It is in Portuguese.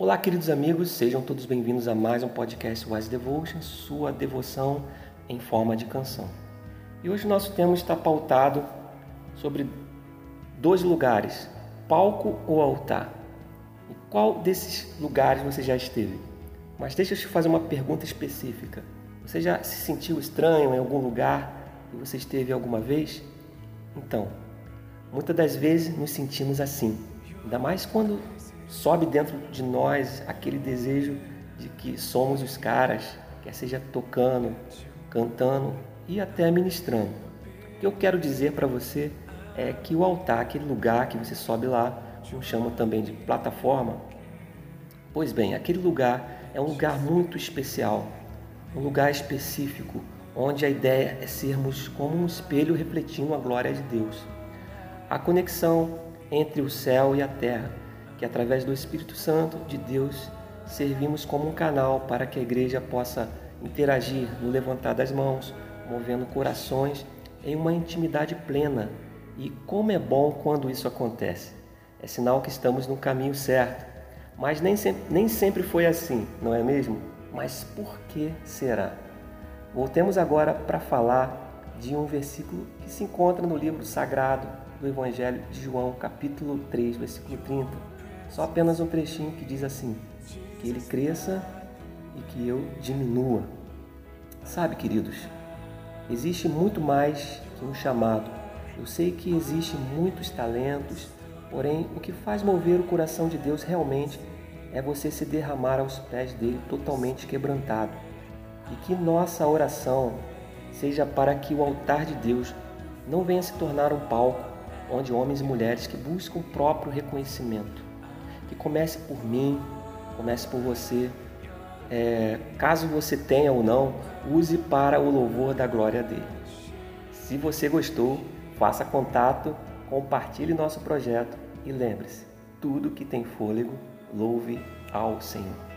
Olá, queridos amigos, sejam todos bem-vindos a mais um podcast Wise Devotion, sua devoção em forma de canção. E hoje nosso tema está pautado sobre dois lugares, palco ou altar. Em qual desses lugares você já esteve? Mas deixa eu te fazer uma pergunta específica. Você já se sentiu estranho em algum lugar e você esteve alguma vez? Então, muitas das vezes nos sentimos assim, ainda mais quando sobe dentro de nós aquele desejo de que somos os caras, quer seja tocando, cantando e até ministrando. O que eu quero dizer para você é que o altar, aquele lugar que você sobe lá, que chama também de plataforma, pois bem, aquele lugar é um lugar muito especial, um lugar específico, onde a ideia é sermos como um espelho refletindo a glória de Deus. A conexão entre o céu e a terra que através do Espírito Santo de Deus servimos como um canal para que a igreja possa interagir no levantar das mãos, movendo corações em uma intimidade plena. E como é bom quando isso acontece. É sinal que estamos no caminho certo. Mas nem nem sempre foi assim, não é mesmo? Mas por que será? Voltemos agora para falar de um versículo que se encontra no livro sagrado do Evangelho de João, capítulo 3, versículo 30 só apenas um trechinho que diz assim: que ele cresça e que eu diminua. Sabe, queridos, existe muito mais que um chamado. Eu sei que existem muitos talentos, porém o que faz mover o coração de Deus realmente é você se derramar aos pés dele totalmente quebrantado. E que nossa oração seja para que o altar de Deus não venha se tornar um palco onde homens e mulheres que buscam o próprio reconhecimento que comece por mim, comece por você. É, caso você tenha ou não, use para o louvor da glória dele. Se você gostou, faça contato, compartilhe nosso projeto e lembre-se: tudo que tem fôlego, louve ao Senhor.